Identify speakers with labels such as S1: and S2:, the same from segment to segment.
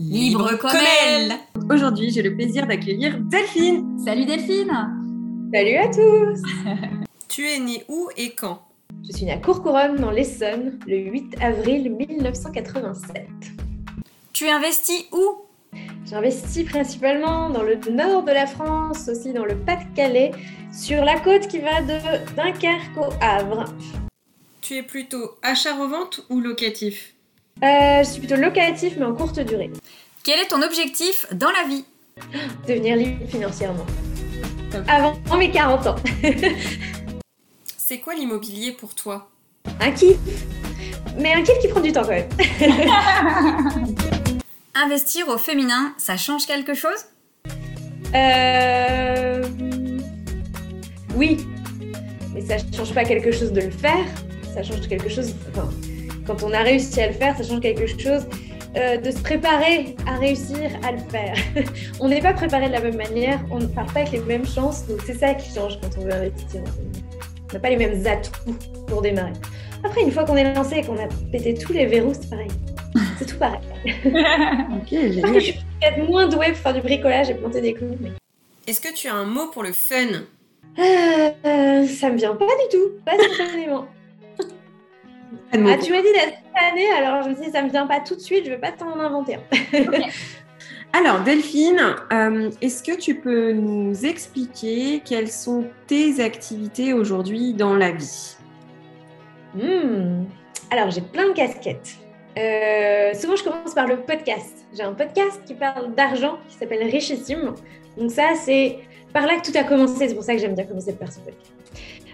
S1: Libre comme elle
S2: Aujourd'hui, j'ai le plaisir d'accueillir Delphine.
S1: Salut Delphine
S3: Salut à tous
S2: Tu es née où et quand?
S3: Je suis née à Courcouronne, dans l'Essonne, le 8 avril 1987.
S1: Tu investis où?
S3: J'investis principalement dans le nord de la France, aussi dans le Pas-de-Calais, sur la côte qui va de Dunkerque au Havre.
S2: Tu es plutôt achat-revente ou locatif?
S3: Euh, je suis plutôt locatif, mais en courte durée.
S1: Quel est ton objectif dans la vie?
S3: Devenir libre financièrement. Avant mes 40 ans.
S2: C'est quoi l'immobilier pour toi?
S3: Un kiff. Mais un kiff qui prend du temps quand même.
S1: Investir au féminin, ça change quelque chose?
S3: Euh. Oui. Mais ça change pas quelque chose de le faire. Ça change quelque chose. Enfin, quand on a réussi à le faire, ça change quelque chose. Euh, de se préparer à réussir à le faire. on n'est pas préparé de la même manière, on ne part pas avec les mêmes chances, donc c'est ça qui change quand on veut investir. On n'a pas les mêmes atouts pour démarrer. Après, une fois qu'on est lancé et qu'on a pété tous les verrous, c'est pareil. C'est tout pareil.
S2: ok, génial.
S3: Je suis peut-être moins douée pour faire du bricolage et planter des clous. Mais...
S2: Est-ce que tu as un mot pour le fun?
S3: Euh, Ça me vient pas du tout, pas spontanément. Ah, tu m'as dit d'être année, alors je me suis dit, ça me vient pas tout de suite, je vais pas t'en inventer
S2: Alors, Delphine, euh, est-ce que tu peux nous expliquer quelles sont tes activités aujourd'hui dans la vie?
S3: Hmm. Alors, j'ai plein de casquettes. Euh, souvent, je commence par le podcast. J'ai un podcast qui parle d'argent qui s'appelle Richissime. Donc ça, c'est par là que tout a commencé. C'est pour ça que j'aime bien commencer par ce podcast.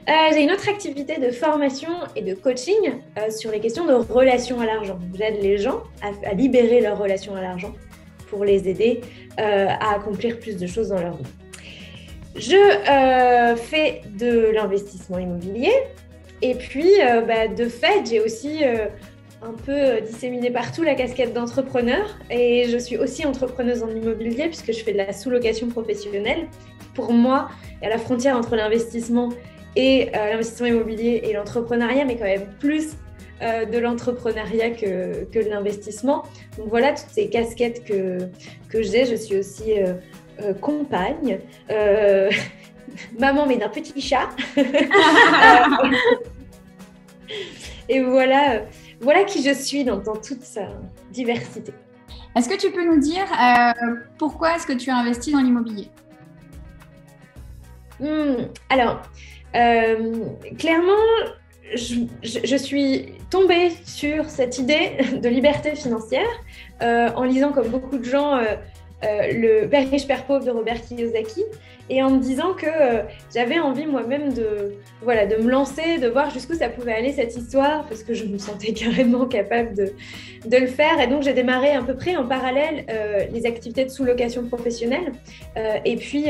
S3: Euh, j'ai une autre activité de formation et de coaching euh, sur les questions de relation à l'argent. J'aide les gens à, libérer leur relation à l'argent pour les aider euh, à accomplir plus de choses dans leur vie. Je fais de l'investissement immobilier et puis bah, de fait, j'ai aussi un peu disséminé partout la casquette d'entrepreneur et je suis aussi entrepreneuse en immobilier puisque je fais de la sous-location professionnelle. Pour moi, a la frontière entre l'investissement et euh, l'investissement immobilier et l'entrepreneuriat, mais quand même plus euh, de l'entrepreneuriat que, que de l'investissement. Donc voilà toutes ces casquettes que, que j'ai. Je suis aussi euh, compagne, maman mais d'un petit chat. et voilà, voilà qui je suis dans, dans toute sa diversité.
S1: Est-ce que tu peux nous dire pourquoi est-ce que tu as investi dans l'immobilier?
S3: Hmm, Alors, euh, clairement, je, suis tombée sur cette idée de liberté financière euh, en lisant, comme beaucoup de gens, euh, le Père riche, Père pauvre de Robert Kiyosaki et en me disant que euh, j'avais envie moi-même de, voilà, de me lancer, de voir jusqu'où ça pouvait aller cette histoire, parce que je me sentais carrément capable de, de le faire. Et donc j'ai démarré à peu près en parallèle euh, les activités de sous-location professionnelle euh, et puis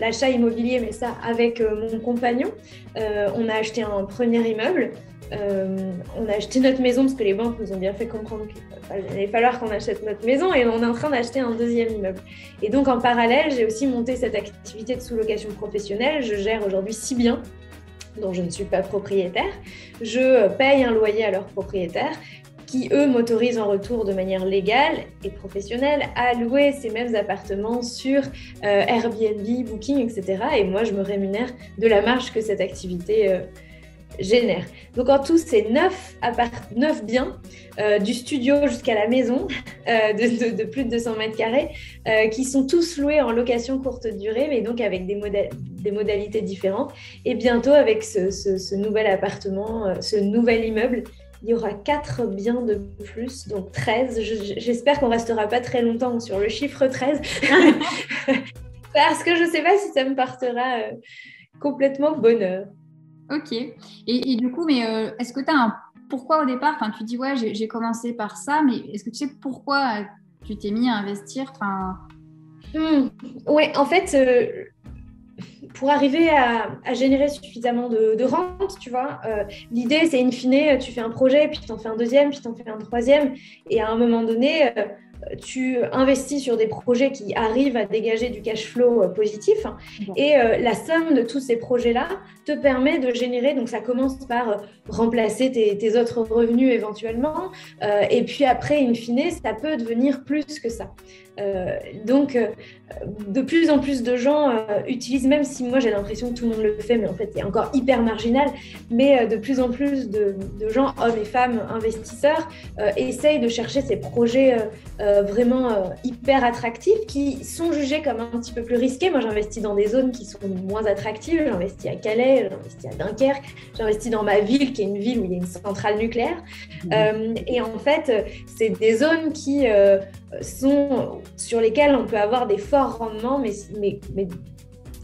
S3: l'achat immobilier, mais ça avec mon compagnon. on a acheté un premier immeuble. On a acheté notre maison parce que les banques nous ont bien fait comprendre qu'il allait falloir qu'on achète notre maison et on est en train d'acheter un deuxième immeuble. Et donc en parallèle, j'ai aussi monté cette activité de sous-location professionnelle. Je gère aujourd'hui six biens dont je ne suis pas propriétaire. Je paye un loyer à leurs propriétaires qui, eux, m'autorisent en retour de manière légale et professionnelle à louer ces mêmes appartements sur euh, Airbnb, Booking, etc. Et moi, je me rémunère de la marge que cette activité euh, génère. Donc en tout, c'est neuf, neuf biens, euh, du studio jusqu'à la maison, euh, de, plus de 200 mètres carrés, euh, qui sont tous loués en location courte durée, mais donc avec des, des modalités différentes. Et bientôt, avec ce, nouvel appartement, ce nouvel immeuble, il y aura quatre biens de plus, donc 13. J'espère qu'on restera pas très longtemps sur le chiffre 13, parce que je ne sais pas si ça me partira complètement bonheur.
S1: Ok. Et, du coup, mais euh, est-ce que tu as un pourquoi au départ? Enfin, tu dis ouais, j'ai commencé par ça, mais est-ce que tu sais pourquoi tu t'es mis à investir? Enfin...
S3: Hmm. Ouais, en fait, euh, pour arriver à, générer suffisamment de, rente, tu vois, euh, l'idée c'est in fine, tu fais un projet, puis tu en fais un deuxième, puis tu en fais un troisième, et à un moment donné, tu investis sur des projets qui arrivent à dégager du cash flow euh, positif. Et euh, la somme de tous ces projets-là te permet de générer, donc ça commence par euh, remplacer tes, autres revenus éventuellement. et puis après, in fine, ça peut devenir plus que ça. donc, de plus en plus de gens utilisent, même si moi j'ai l'impression que tout le monde le fait, mais en fait c'est encore hyper marginal, mais de plus en plus de, de, gens, hommes et femmes investisseurs, essayent de chercher ces projets euh, vraiment euh, hyper attractifs qui sont jugés comme un petit peu plus risqués. Moi, j'investis dans des zones qui sont moins attractives. J'investis à Calais, j'investis à Dunkerque, j'investis dans ma ville qui est une ville où il y a une centrale nucléaire. Mmh. Euh, et en fait, c'est des zones qui sont sur lesquelles on peut avoir des forts rendements, mais, mais, mais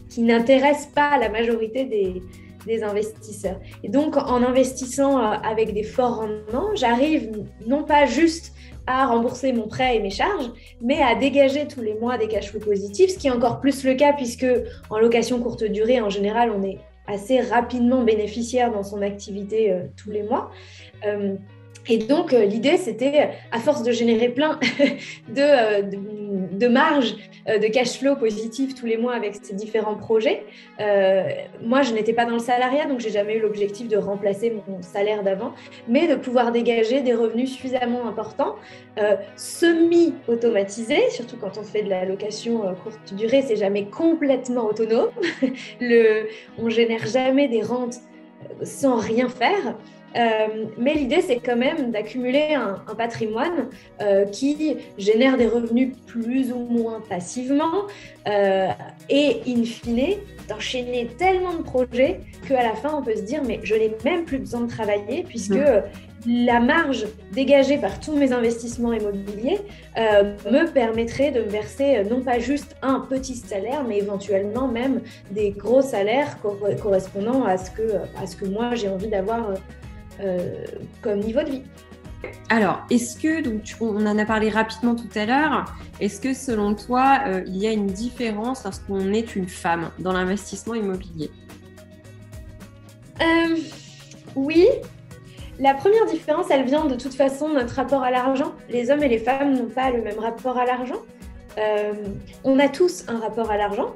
S3: qui n'intéressent pas la majorité des, des investisseurs. Et donc, en investissant avec des forts rendements, j'arrive non pas juste à rembourser mon prêt et mes charges, mais à dégager tous les mois des cash flows positifs, ce qui est encore plus le cas puisque en location courte durée, en général, on est assez rapidement bénéficiaire dans son activité euh, tous les mois. Euh, et donc, euh, l'idée, c'était, à force de générer plein de, de, de marge, de cash flow positif tous les mois avec ces différents projets, moi, je n'étais pas dans le salariat, donc j'ai jamais eu l'objectif de remplacer mon salaire d'avant, mais de pouvoir dégager des revenus suffisamment importants, semi-automatisés, surtout quand on fait de la location courte durée, c'est jamais complètement autonome. Le, on génère jamais des rentes sans rien faire. Euh, mais l'idée, c'est quand même d'accumuler un, patrimoine euh, qui génère des revenus plus ou moins passivement euh, et, in fine, d'enchaîner tellement de projets qu'à la fin, on peut se dire, mais je n'ai même plus besoin de travailler puisque mmh. la marge dégagée par tous mes investissements immobiliers me permettrait de me verser non pas juste un petit salaire, mais éventuellement même des gros salaires correspondant à ce que, à ce que moi j'ai envie d'avoir comme niveau de vie.
S2: Alors, est-ce que, donc on en a parlé rapidement tout à l'heure, est-ce que selon toi, il y a une différence lorsqu'on est une femme dans l'investissement immobilier?
S3: Oui, la première différence, elle vient de toute façon de notre rapport à l'argent. Les hommes et les femmes n'ont pas le même rapport à l'argent. Euh, on a tous un rapport à l'argent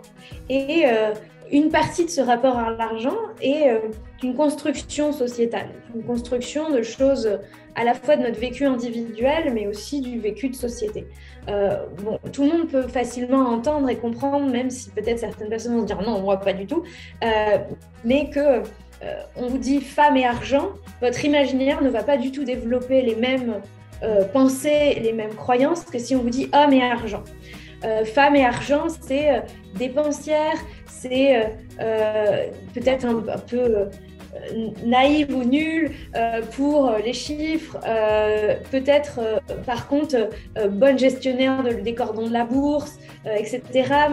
S3: et euh, une partie de ce rapport à l'argent est euh, une construction sociétale, une construction de choses à la fois de notre vécu individuel mais aussi du vécu de société. tout le monde peut facilement entendre et comprendre, même si peut-être certaines personnes vont se dire non, voit pas du tout, mais que on vous dit femme et argent, votre imaginaire ne va pas du tout développer les mêmes euh, pensées, les mêmes croyances que si on vous dit homme et argent. Euh, femme et argent, c'est dépensière, c'est peut-être un, peu naïve ou nulle pour les chiffres, peut-être par contre bonne gestionnaire des cordons de la bourse, etc.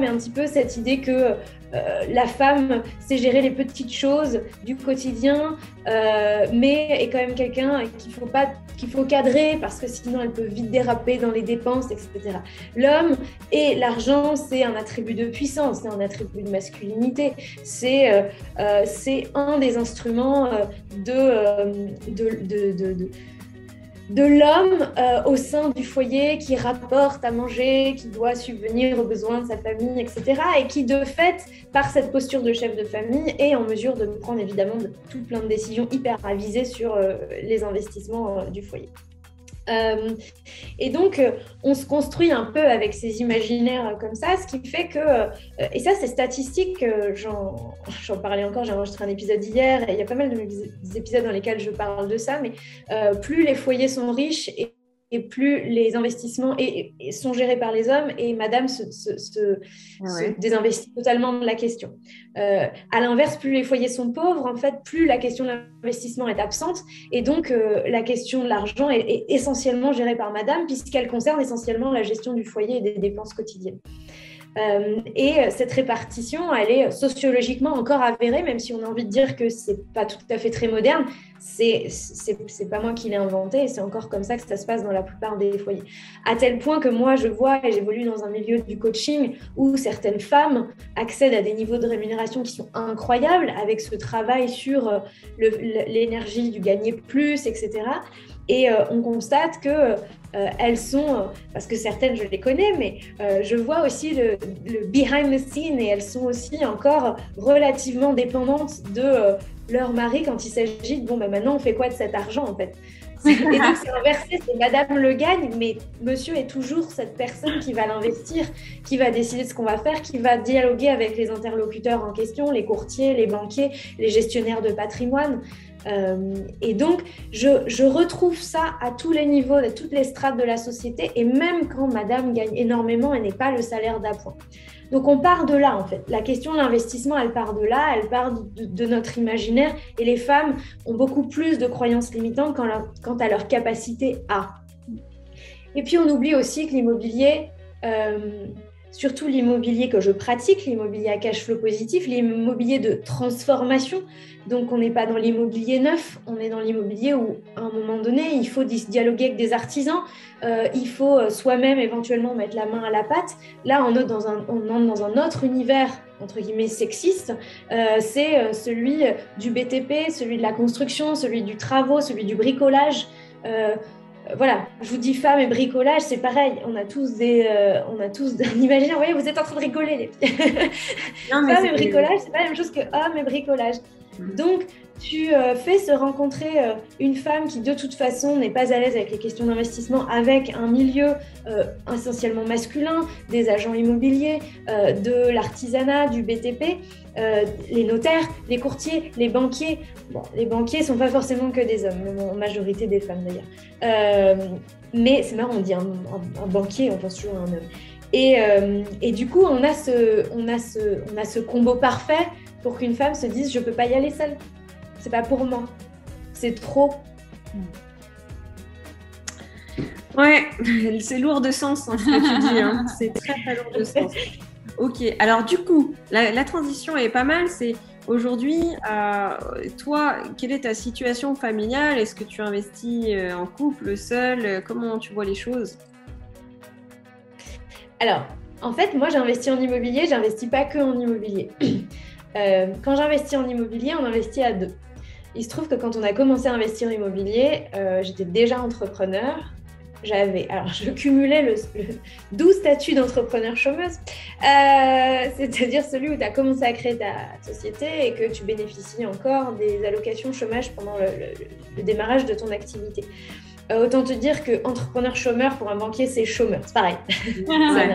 S3: Mais un petit peu cette idée que euh, la femme sait gérer les petites choses du quotidien, euh, mais est quand même quelqu'un qu'il faut pas qu'il faut cadrer parce que sinon elle peut vite déraper dans les dépenses, etc. L'homme et l'argent, c'est un attribut de puissance, c'est un attribut de masculinité, c'est euh, c'est un des instruments de, de, de de l'homme euh, au sein du foyer qui rapporte à manger, qui doit subvenir aux besoins de sa famille, etc. Et qui, de fait, par cette posture de chef de famille, est en mesure de prendre évidemment de, tout plein de décisions hyper avisées sur euh, les investissements euh, du foyer. Euh, et donc, euh, on se construit un peu avec ces imaginaires comme ça, ce qui fait que, euh, et ça c'est statistique, j'en parlais encore, j'ai enregistré un épisode hier, et il y a pas mal d'épisodes dans lesquels je parle de ça, mais plus les foyers sont riches et et plus les investissements sont gérés par les hommes et madame se, désinvestit totalement de la question. Euh, à l'inverse, plus les foyers sont pauvres, en fait, plus la question de l'investissement est absente et donc euh, la question de l'argent est, essentiellement gérée par madame puisqu'elle concerne essentiellement la gestion du foyer et des dépenses quotidiennes. Euh, et cette répartition, elle est sociologiquement encore avérée, même si on a envie de dire que c'est pas tout à fait très moderne. C'est c'est pas moi qui l'ai inventé, c'est encore comme ça que ça se passe dans la plupart des foyers. À tel point que moi, je vois et j'évolue dans un milieu du coaching où certaines femmes accèdent à des niveaux de rémunération qui sont incroyables avec ce travail sur euh, l'énergie du gagner plus, etc. Et euh, on constate que euh, elles sont, euh, parce que certaines je les connais, mais euh, je vois aussi le, behind the scene et elles sont aussi encore relativement dépendantes de leur mari quand il s'agit de bon, ben maintenant on fait quoi de cet argent en fait? Et donc c'est inversé, c'est Madame le gagne, mais Monsieur est toujours cette personne qui va l'investir, qui va décider de ce qu'on va faire, qui va dialoguer avec les interlocuteurs en question, les courtiers, les banquiers, les gestionnaires de patrimoine. Euh, et donc, je, retrouve ça à tous les niveaux, à toutes les strates de la société, et même quand madame gagne énormément, elle n'est pas le salaire d'appoint. Donc, on part de là, en fait. La question de l'investissement, elle part de là, elle part de, notre imaginaire, et les femmes ont beaucoup plus de croyances limitantes quant, à leur capacité à. Et puis, on oublie aussi que l'immobilier, euh, surtout l'immobilier que je pratique, l'immobilier à cash flow positif, l'immobilier de transformation. Donc on n'est pas dans l'immobilier neuf, on est dans l'immobilier où à un moment donné, il faut dialoguer avec des artisans, euh, il faut euh, soi-même éventuellement mettre la main à la pâte. Là, on, est dans un, entre dans un autre univers entre guillemets sexiste, euh, c'est celui du BTP, celui de la construction, celui du travaux, celui du bricolage voilà, je vous dis femme et bricolage, c'est pareil. On a tous des, euh, on a tous un imaginaire. Vous voyez, vous êtes en train de rigoler, les filles. femme et bricolage, c'est pas la même chose que homme et bricolage. Mm. Donc, tu euh, fais se rencontrer euh, une femme qui de toute façon n'est pas à l'aise avec les questions d'investissement, avec un milieu essentiellement masculin, des agents immobiliers, de l'artisanat, du BTP. Euh, les notaires, les courtiers, les banquiers. Bon, les banquiers sont pas forcément que des hommes, en majorité des femmes d'ailleurs. Euh, mais c'est marrant, on dit un, banquier, on pense toujours à un homme. Et, euh, et, du coup, on a, ce, on, a ce, on a ce combo parfait pour qu'une femme se dise je peux pas y aller seule. C'est pas pour moi. C'est trop.
S2: Ouais, c'est lourd de sens hein, ce que tu dis. Hein. C'est très très lourd de sens. Ok, alors du coup, la, transition est pas mal. C'est aujourd'hui, euh, toi, quelle est ta situation familiale? Est-ce que tu investis euh, en couple, seul? Comment tu vois les choses?
S3: Alors, en fait, moi, j'investis en immobilier. J'investis pas que en immobilier. Euh, quand j'investis en immobilier, on investit à deux. Il se trouve que quand on a commencé à investir en immobilier, j'étais déjà entrepreneur j'avais, alors je cumulais le, doux statut d'entrepreneur chômeuse, euh, c'est-à-dire celui où tu as commencé à créer ta société et que tu bénéficies encore des allocations chômage pendant le démarrage de ton activité. Euh, autant te dire que entrepreneur chômeur pour un banquier, c'est chômeur. C'est pareil.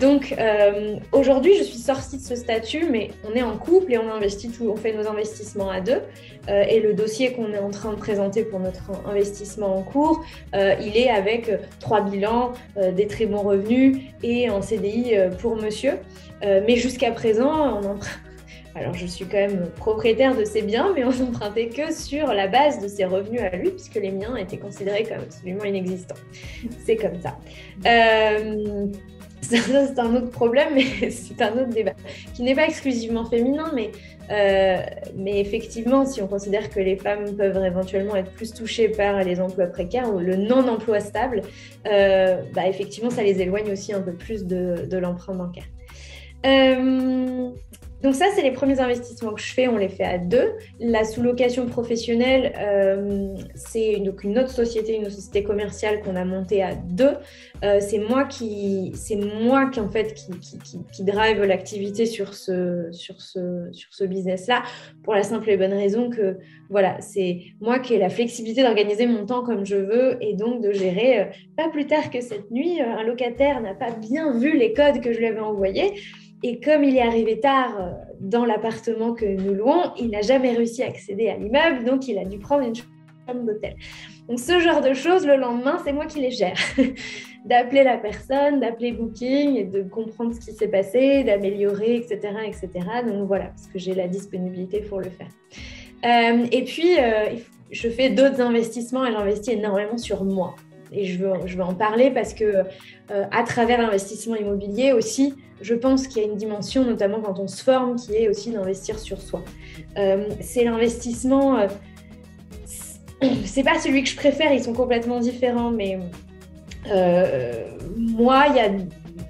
S3: Donc euh, aujourd'hui, je suis sortie de ce statut, mais on est en couple et on investit tout, on fait nos investissements à deux. Euh, et le dossier qu'on est en train de présenter pour notre investissement en cours, il est avec trois bilans, des très bons revenus et en CDI pour monsieur. mais jusqu'à présent, on emprunte alors, je suis quand même propriétaire de ces biens, mais on n'empruntait que sur la base de ses revenus à lui, puisque les miens étaient considérés comme absolument inexistants. C'est comme ça. Euh, c'est un autre problème, mais c'est un autre débat qui n'est pas exclusivement féminin, mais, euh, mais effectivement, si on considère que les femmes peuvent éventuellement être plus touchées par les emplois précaires ou le non-emploi stable, euh, bah effectivement, ça les éloigne aussi un peu plus de, l'emprunt bancaire. Donc ça, c'est les premiers investissements que je fais, on les fait à deux. La sous-location professionnelle, euh, c'est une autre société, une société commerciale qu'on a montée à deux. Euh, c'est moi qui, moi qui en fait qui, drive l'activité sur ce, sur ce, sur ce business-là, pour la simple et bonne raison que voilà, c'est moi qui ai la flexibilité d'organiser mon temps comme je veux et donc de gérer. Euh, pas plus tard que cette nuit, un locataire n'a pas bien vu les codes que je lui avais envoyés. Et comme il est arrivé tard euh, dans l'appartement que nous louons, il n'a jamais réussi à accéder à l'immeuble, donc il a dû prendre une chambre d'hôtel. Donc ce genre de choses, le lendemain, c'est moi qui les gère. d'appeler la personne, d'appeler Booking et de comprendre ce qui s'est passé, d'améliorer, etc., etc. Donc voilà, parce que j'ai la disponibilité pour le faire. Euh, et puis, euh, je fais d'autres investissements et j'investis énormément sur moi. Et je veux, je veux en parler parce que à travers l'investissement immobilier aussi, je pense qu'il y a une dimension, notamment quand on se forme, qui est aussi d'investir sur soi. Euh, c'est l'investissement. Euh, c'est pas celui que je préfère, ils sont complètement différents, mais euh, moi, il y a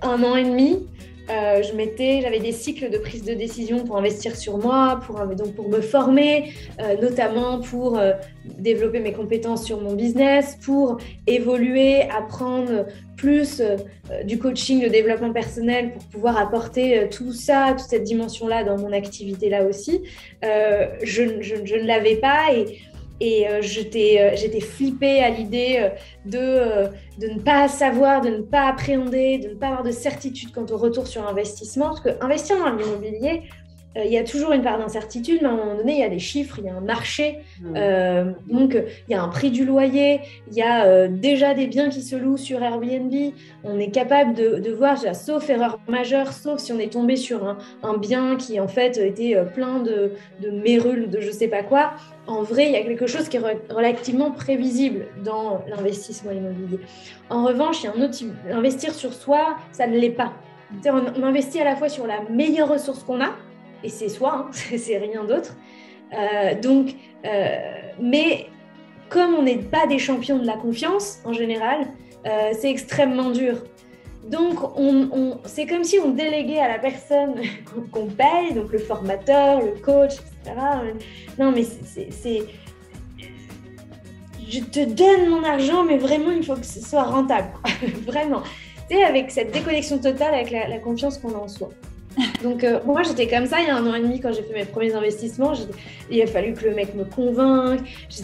S3: un an et demi, euh, je mettais, j'avais des cycles de prise de décision pour investir sur moi, pour, donc pour me former, euh, notamment pour euh, développer mes compétences sur mon business, pour évoluer, apprendre plus du coaching, de développement personnel, pour pouvoir apporter tout ça, toute cette dimension-là dans mon activité là aussi. Je, je, ne l'avais pas et et euh, euh, j'étais flippée à l'idée euh, de, ne pas savoir, de ne pas appréhender, de ne pas avoir de certitude quant au retour sur investissement. Parce que investir dans l'immobilier, euh, il y a toujours une part d'incertitude, mais à un moment donné, il y a des chiffres, il y a un marché. Mmh. Euh, donc, il y a un prix du loyer, il y a euh, déjà des biens qui se louent sur Airbnb. On est capable de, voir, sauf erreur majeure, sauf si on est tombé sur un, bien qui, en fait, était plein de, de mérules, de je sais pas quoi. En vrai, il y a quelque chose qui est relativement prévisible dans l'investissement immobilier. En revanche, il y a un autre investir sur soi, ça ne l'est pas. On investit à la fois sur la meilleure ressource qu'on a, et c'est soi, hein, c'est rien d'autre. Euh, donc, euh, mais comme on n'est pas des champions de la confiance en général, euh, c'est extrêmement dur. Donc, on, c'est comme si on déléguait à la personne qu'on paye, donc le formateur, le coach, etc. Non, mais c'est. Je te donne mon argent, mais vraiment, il faut que ce soit rentable. vraiment. Tu sais, avec cette déconnexion totale avec la confiance qu'on a en soi. Donc euh, moi j'étais comme ça il y a un an et demi quand j'ai fait mes premiers investissements. Il a fallu que le mec me convainque,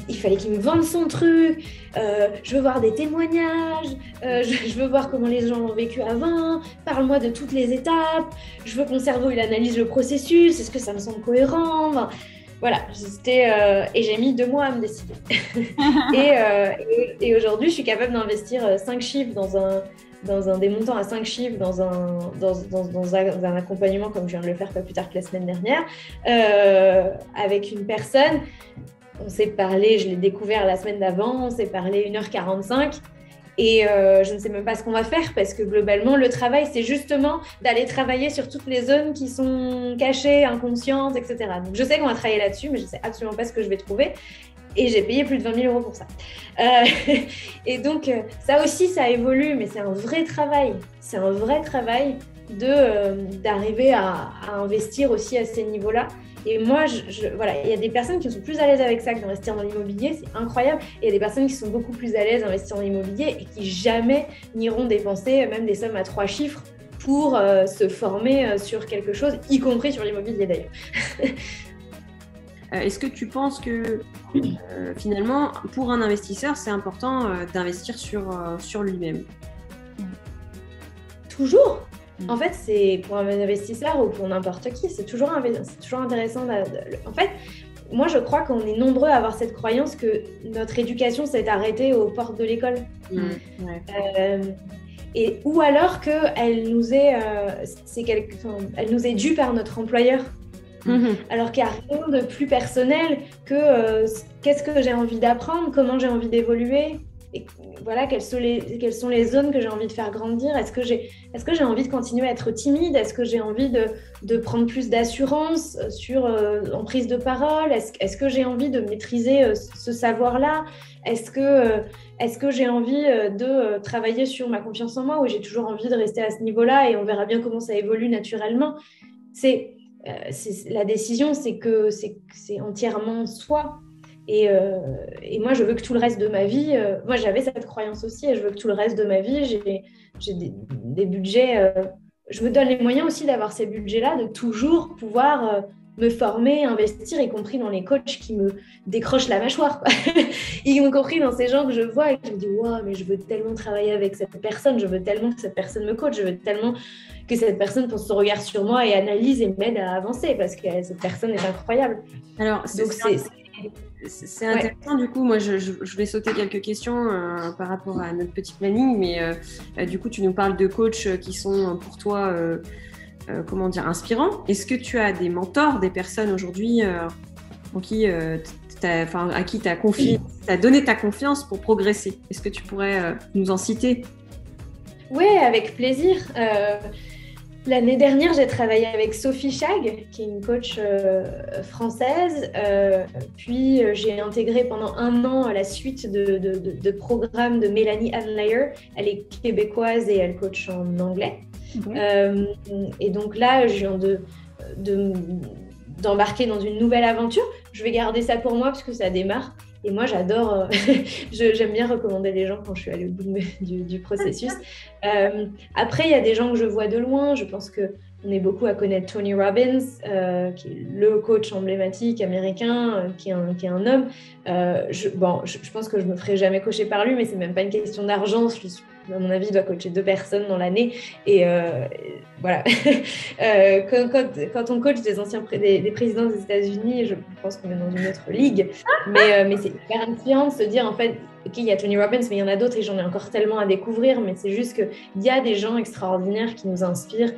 S3: il fallait qu'il me vende son truc. Euh, je veux voir des témoignages, euh, je, veux voir comment les gens l'ont vécu avant. Parle-moi de toutes les étapes. Je veux que mon cerveau il analyse le processus. Est-ce que ça me semble cohérent voilà, et j'ai mis deux mois à me décider. et, et aujourd'hui, je suis capable d'investir cinq chiffres dans un, dans un des montants à 5 chiffres dans, un, accompagnement comme je viens de le faire pas plus tard que la semaine dernière, euh, avec une personne on s'est parlé, je l'ai découvert la semaine d'avant, on s'est parlé 1h45. Et euh, je ne sais même pas ce qu'on va faire parce que globalement, le travail, c'est justement d'aller travailler sur toutes les zones qui sont cachées, inconscientes, etc. Donc je sais qu'on va travailler là-dessus, mais je ne sais absolument pas ce que je vais trouver. Et j'ai payé plus de 20 000 euros pour ça. Euh, et donc, euh, ça aussi, ça évolue, mais c'est un vrai travail. C'est un vrai travail de d'arriver à, investir aussi à ces niveaux-là. Et moi, voilà, il y a des personnes qui sont plus à l'aise avec ça que d'investir dans l'immobilier, c'est incroyable. Et il y a des personnes qui sont beaucoup plus à l'aise d'investir dans l'immobilier et qui jamais n'iront dépenser même des sommes à trois chiffres pour euh, se former euh, sur quelque chose, y compris sur l'immobilier d'ailleurs.
S2: Euh, est-ce que tu penses que finalement, pour un investisseur, c'est important d'investir sur, sur lui-même?
S3: Toujours Mm. En fait, c'est pour un investisseur ou pour n'importe qui, c'est toujours, toujours intéressant. en fait, moi, je crois qu'on est nombreux à avoir cette croyance que notre éducation s'est arrêtée aux portes de l'école. Mm. Euh, et, ou alors qu'elle nous, est, euh, elle nous est due par notre employeur. Mm-hmm. Alors qu'il n'y a rien de plus personnel que euh, qu'est-ce que j'ai envie d'apprendre, comment j'ai envie d'évoluer, voilà, quelles sont les, quelles sont les zones que j'ai envie de faire grandir. Est-ce que j'ai est que j'ai envie de continuer à être timide? Est-ce que j'ai envie de, de, prendre plus d'assurance sur, euh, en prise de parole? Est-ce est que j'ai envie de maîtriser euh, ce savoir-là? Est-ce que, euh, est que j'ai envie de travailler sur ma confiance en moi ou j'ai toujours envie de rester à ce niveau-là et on verra bien comment ça évolue naturellement? C'est la décision, c'est que c'est entièrement soi. Euh, et, moi, je veux que tout le reste de ma vie, euh, moi j'avais cette croyance aussi, et je veux que tout le reste de ma vie, j'ai des, budgets, euh, je me donne les moyens aussi d'avoir ces budgets-là, de toujours pouvoir me former, investir, y compris dans les coachs qui me décrochent la mâchoire, y compris dans ces gens que je vois et qui me disent Waouh, mais je veux tellement travailler avec cette personne, je veux tellement que cette personne me coach, je veux tellement que cette personne pose son regard sur moi et analyse et m'aide à avancer parce que cette personne est incroyable.
S2: Alors, c'est c'est intéressant, du coup, moi je, vais sauter quelques questions euh, par rapport à notre petit planning, mais euh, euh, du coup, tu nous parles de coachs qui sont pour toi, comment dire, inspirants. Est-ce que tu as des mentors, des personnes aujourd'hui en qui, à qui tu as, as donné ta confiance pour progresser? Est-ce que tu pourrais nous en citer?
S3: Oui, avec plaisir. L'année dernière, j'ai travaillé avec Sophie Chag, qui est une coach euh, française. Euh, puis euh, j'ai intégré pendant un an la suite de, de, programmes de Mélanie Anlayer. Elle est québécoise et elle coach en anglais. Et donc là, je viens de, d'embarquer dans une nouvelle aventure. Je vais garder ça pour moi parce que ça démarre. Et moi, j'adore, euh, j'aime bien recommander les gens quand je suis allée au bout du, processus. Euh, après, il y a des gens que je vois de loin. Je pense que on est beaucoup à connaître Tony Robbins, euh, qui est le coach emblématique américain, qui, est un, qui, est un, homme. je, bon, je, pense que je me ferai jamais coacher par lui, mais c'est même pas une question d'argent. Je suis à mon avis, il doit coacher deux personnes dans l'année. Et euh, voilà. Euh, quand, on coach des anciens des, présidents des États-Unis, je pense qu'on est dans une autre ligue. Mais, euh, mais c'est hyper inspirant de se dire, en fait, OK, il y a Tony Robbins, mais il y en a d'autres et j'en ai encore tellement à découvrir. Mais c'est juste qu'il y a des gens extraordinaires qui nous inspirent.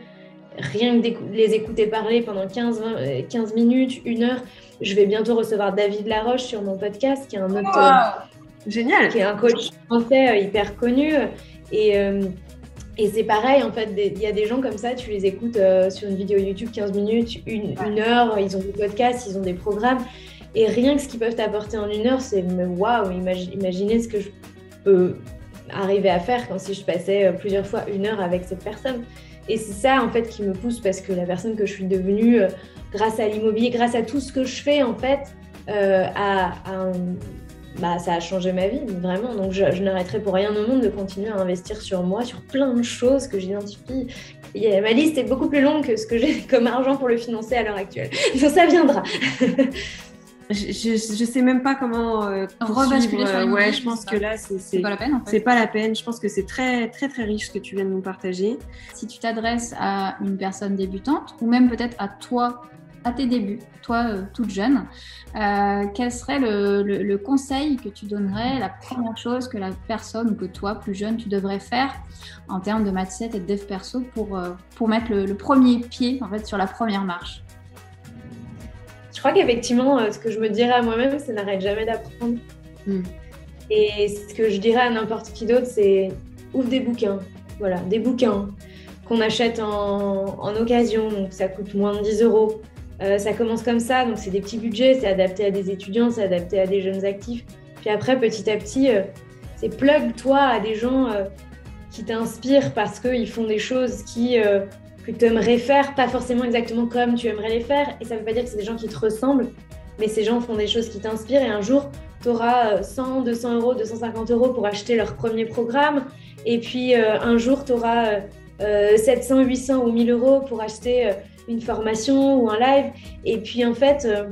S3: Rien que les écouter parler pendant 15, 15 minutes, une heure. Je vais bientôt recevoir David Laroche sur mon podcast, qui est un autre.
S2: Génial.
S3: Qui est un coach français hyper connu. Et, euh, et c'est pareil, en fait, il y a des gens comme ça, tu les écoutes euh, sur une vidéo YouTube 15 minutes, une, heure, ils ont des podcasts, ils ont des programmes. Et rien que ce qu'ils peuvent t'apporter en une heure, c'est waouh, imaginez ce que je peux arriver à faire quand si je passais euh, plusieurs fois une heure avec cette personne. Et c'est ça en fait qui me pousse parce que la personne que je suis devenue grâce à l'immobilier, grâce à tout ce que je fais en fait, euh, a, bah, ça a changé ma vie, vraiment. Donc, je, n'arrêterai pour rien au monde de continuer à investir sur moi, sur plein de choses que j'identifie. Ma liste est beaucoup plus longue que ce que j'ai comme argent pour le financer à l'heure actuelle. Donc, ça viendra.
S2: je, je, sais même pas comment euh,
S1: euh
S2: ouais, je pense que là, c'est
S1: pas la peine.
S2: C'est pas la peine. Je pense que c'est très, très, très riche ce que tu viens de nous partager.
S1: Si tu t'adresses à une personne débutante ou même peut-être à toi à tes débuts, toi euh, toute jeune, euh, quel serait le, conseil que tu donnerais, la première chose que la personne ou que toi plus jeune tu devrais faire en termes de mindset et de dev perso pour, euh, pour mettre le, premier pied en fait sur la première marche?
S3: Je crois qu'effectivement, ce que je me dirais à moi-même, c'est n'arrête jamais d'apprendre. Hmm. Et ce que je dirais à n'importe qui d'autre, c'est ouvre des bouquins. Voilà, des bouquins qu'on achète en, en, occasion, donc ça coûte moins de 10 euros. Euh, ça commence comme ça, donc c'est des petits budgets, c'est adapté à des étudiants, c'est adapté à des jeunes actifs. Puis après, petit à petit, euh, c'est plug-toi à des gens euh, qui t'inspirent parce qu'ils font des choses qui, que tu aimerais faire, pas forcément exactement comme tu aimerais les faire. Et ça ne veut pas dire que c'est des gens qui te ressemblent, mais ces gens font des choses qui t'inspirent et un jour, tu auras 100, 200 euros, 250 euros pour acheter leur premier programme. Et puis un jour, tu auras 700, 800 ou 1000 euros pour acheter une formation ou un live. Et puis en fait, euh,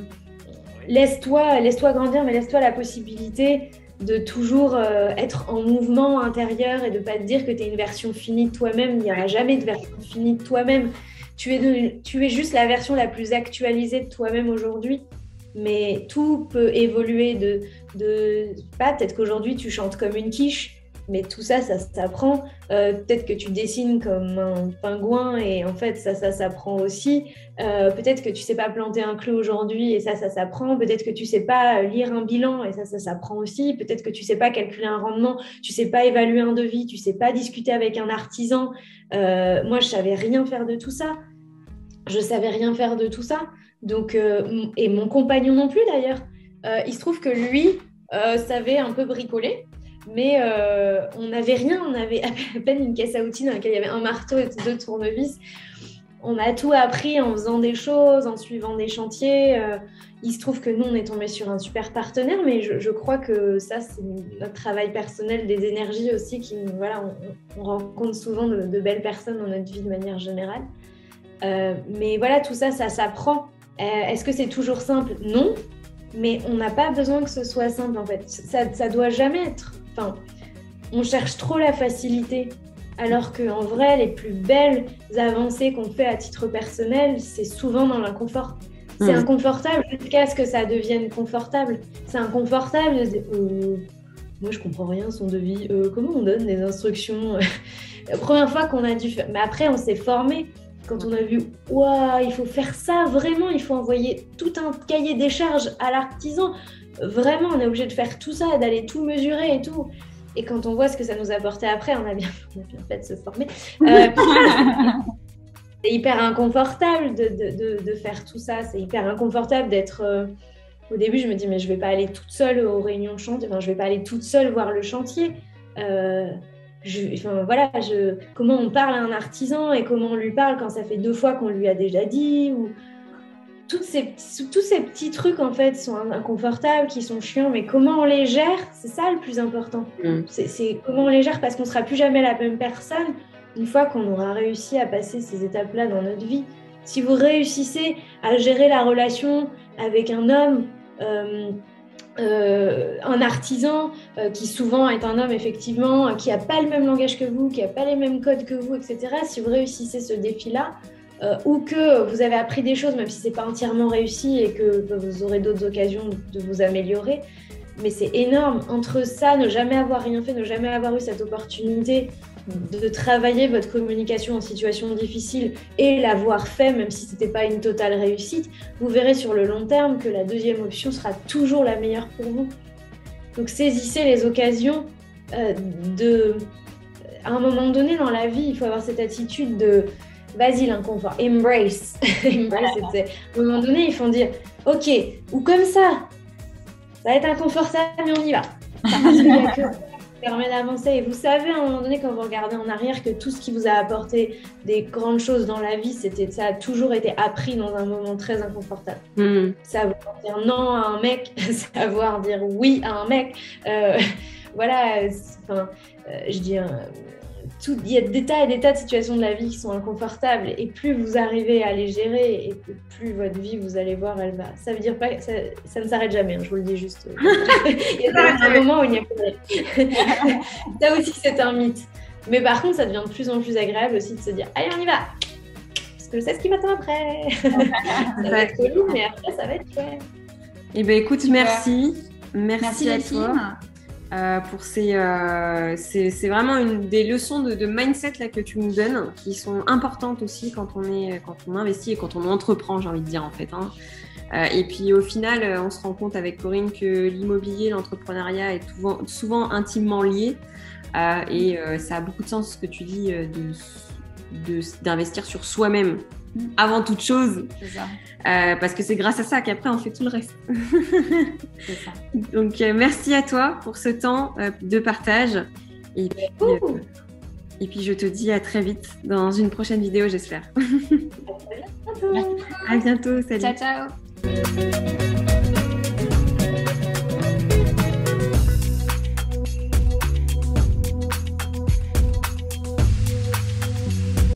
S3: laisse-toi laisse -toi grandir, mais laisse-toi la possibilité de toujours euh, être en mouvement intérieur et de pas te dire que tu es une version finie de toi-même. Il n'y aura jamais de version finie de toi-même. Tu es, tu es juste la version la plus actualisée de toi-même aujourd'hui. Mais tout peut évoluer de, de peut-être qu'aujourd'hui tu chantes comme une quiche, mais tout ça, ça s'apprend. Euh, peut-être que tu dessines comme un pingouin et en fait, ça, ça s'apprend aussi. Euh, peut-être que tu sais pas planter un clou aujourd'hui et ça, ça s'apprend. Peut-être que tu sais pas lire un bilan et ça, ça s'apprend aussi. Peut-être que tu sais pas calculer un rendement, tu sais pas évaluer un devis, tu sais pas discuter avec un artisan. Euh, moi, je savais rien faire de tout ça. Je savais rien faire de tout ça. Donc, et mon compagnon non plus d'ailleurs. il se trouve que lui savait un peu bricoler. Mais euh, on n'avait rien, on avait à peine une caisse à outils dans laquelle il y avait un marteau et deux tournevis. On a tout appris en faisant des choses, en suivant des chantiers. Euh, il se trouve que nous, on est tombé sur un super partenaire, mais je, crois que ça, c'est notre travail personnel, des énergies aussi, qui, voilà, on, rencontre souvent de, belles personnes dans notre vie de manière générale. Euh, mais voilà, tout ça, ça s'apprend. Est-ce que c'est toujours simple? Non, mais on n'a pas besoin que ce soit simple en fait. Ça, ça doit jamais être Enfin, on cherche trop la facilité. Alors qu'en vrai, les plus belles avancées qu'on fait à titre personnel, c'est souvent dans l'inconfort. C'est hmm. inconfortable jusqu'à ce que ça devienne confortable. C'est inconfortable. Euh, moi, je comprends rien son devis. Euh, comment on donne des instructions? La première fois qu'on a dû faire. Mais après, on s'est formé. Quand on a vu, waouh, il faut faire ça vraiment, il faut envoyer tout un cahier des charges à l'artisan vraiment, on est obligé de faire tout ça, d'aller tout mesurer et tout. Et quand on voit ce que ça nous a apporté après, on a bien, fait de se former. Euh, c'est hyper inconfortable de, faire tout ça. C'est hyper inconfortable d'être. Euh, au début, je me dis, mais je vais pas aller toute seule aux réunions de chantier. Enfin, je vais pas aller toute seule voir le chantier. Euh, enfin, voilà, je, comment on parle à un artisan et comment on lui parle quand ça fait deux fois qu'on lui a déjà dit. Ou, ces, tous ces petits trucs en fait sont inconfortables, qui sont chiants, mais comment on les gère, c'est ça le plus important. Mm. C'est comment on les gère parce qu'on sera plus jamais la même personne une fois qu'on aura réussi à passer ces étapes-là dans notre vie. Si vous réussissez à gérer la relation avec un homme, euh, euh, un artisan euh, qui souvent est un homme effectivement, qui n'a pas le même langage que vous, qui n'a pas les mêmes codes que vous, etc. Si vous réussissez ce défi-là, euh, ou que vous avez appris des choses, même si ce n'est pas entièrement réussi et que vous aurez d'autres occasions de vous améliorer. Mais c'est énorme. Entre ça, ne jamais avoir rien fait, ne jamais avoir eu cette opportunité de travailler votre communication en situation difficile et l'avoir fait, même si ce n'était pas une totale réussite, vous verrez sur le long terme que la deuxième option sera toujours la meilleure pour vous. Donc saisissez les occasions euh, de... À un moment donné dans la vie, il faut avoir cette attitude de vas-y l'inconfort, embrace. embrace à un moment donné, ils font dire, ok, ou comme ça, ça va être inconfortable, mais on y va. Ça permet d'avancer. Et vous savez, à un moment donné, quand vous regardez en arrière, que tout ce qui vous a apporté des grandes choses dans la vie, c'était, ça a toujours été appris dans un moment très inconfortable. Hmm. Savoir dire non à un mec, savoir dire oui à un mec. Euh, voilà, enfin, euh, je dis, il y a des tas et des tas de situations de la vie qui sont inconfortables et plus vous arrivez à les gérer et plus votre vie, vous allez voir, elle va. Ça veut dire pas, ça, ça ne s'arrête jamais, hein, je vous le dis juste. il y a un moment où il n'y a pas de Ça aussi, c'est un mythe. Mais par contre, ça devient de plus en plus agréable aussi de se dire, allez, on y va Parce que je sais ce qui m'attend après. ça va être cool, mais après, ça va être chouette.
S2: Eh bien, écoute, merci. Merci, à toi. Euh, pour ces, euh, c'est vraiment des leçons de, mindset là que tu nous donnes, qui sont importantes aussi quand on est, quand on investit et quand on entreprend, j'ai envie de dire en fait. Hein. et puis au final, on se rend compte avec Corinne que l'immobilier, l'entrepreneuriat est souvent, souvent intimement lié. et ça a beaucoup de sens ce que tu dis de d'investir sur soi-même mm. avant toute chose.
S1: Ça.
S2: parce que c'est grâce à ça qu'après on fait tout le reste. ça. Donc merci à toi pour ce temps de partage. Et puis, et puis je te dis à très vite dans une prochaine vidéo, j'espère. à bientôt. Salut.
S1: Ciao, ciao.